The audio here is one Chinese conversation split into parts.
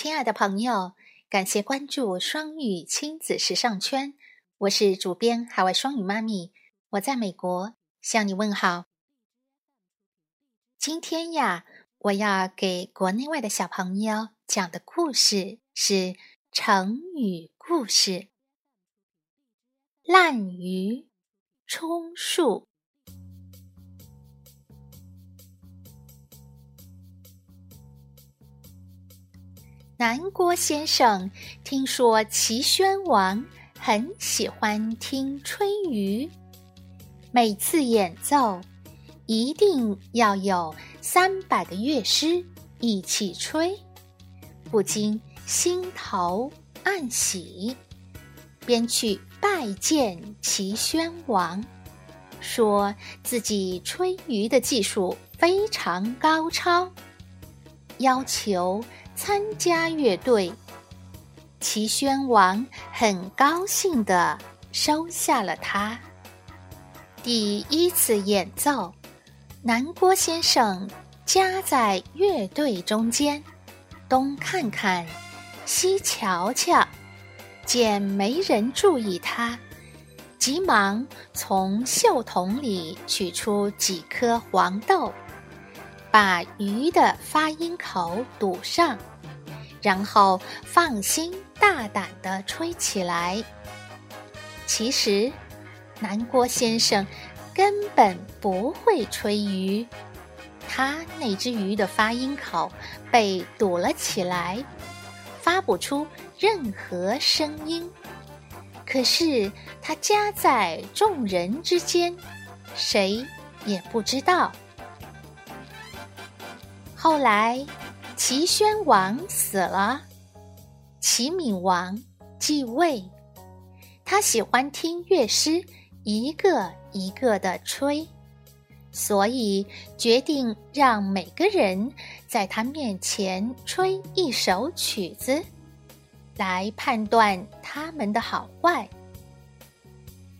亲爱的朋友，感谢关注双语亲子时尚圈，我是主编海外双语妈咪，我在美国向你问好。今天呀，我要给国内外的小朋友讲的故事是成语故事——滥竽充数。南郭先生听说齐宣王很喜欢听吹竽，每次演奏一定要有三百个乐师一起吹，不禁心头暗喜，便去拜见齐宣王，说自己吹竽的技术非常高超，要求。参加乐队，齐宣王很高兴地收下了他。第一次演奏，南郭先生夹在乐队中间，东看看，西瞧瞧，见没人注意他，急忙从袖筒里取出几颗黄豆。把鱼的发音口堵上，然后放心大胆地吹起来。其实，南郭先生根本不会吹鱼，他那只鱼的发音口被堵了起来，发不出任何声音。可是他夹在众人之间，谁也不知道。后来，齐宣王死了，齐闵王继位。他喜欢听乐师一个一个的吹，所以决定让每个人在他面前吹一首曲子，来判断他们的好坏。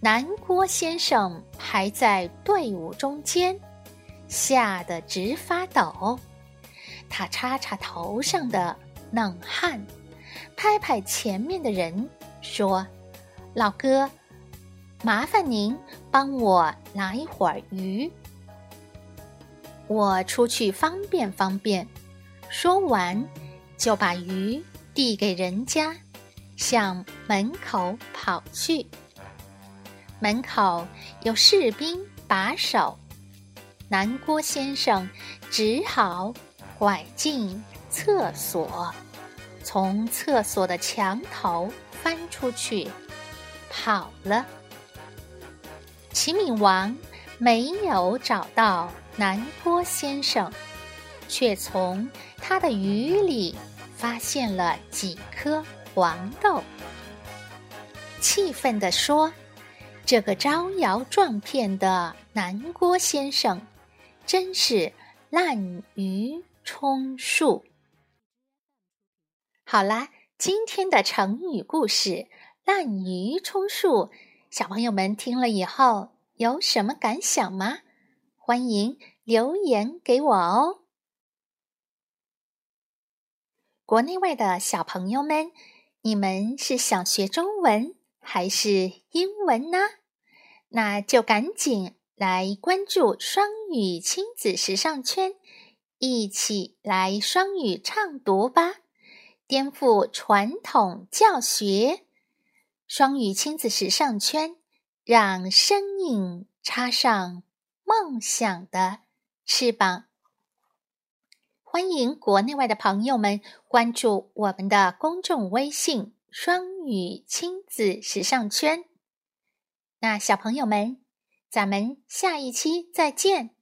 南郭先生排在队伍中间，吓得直发抖。他擦擦头上的冷汗，拍拍前面的人，说：“老哥，麻烦您帮我拿一会儿鱼，我出去方便方便。”说完，就把鱼递给人家，向门口跑去。门口有士兵把守，南郭先生只好。拐进厕所，从厕所的墙头翻出去，跑了。齐闵王没有找到南郭先生，却从他的鱼里发现了几颗黄豆，气愤地说：“这个招摇撞骗的南郭先生，真是滥竽。”充数。好啦，今天的成语故事“滥竽充数”，小朋友们听了以后有什么感想吗？欢迎留言给我哦。国内外的小朋友们，你们是想学中文还是英文呢？那就赶紧来关注双语亲子时尚圈。一起来双语畅读吧，颠覆传统教学。双语亲子时尚圈，让身影插上梦想的翅膀。欢迎国内外的朋友们关注我们的公众微信“双语亲子时尚圈”。那小朋友们，咱们下一期再见。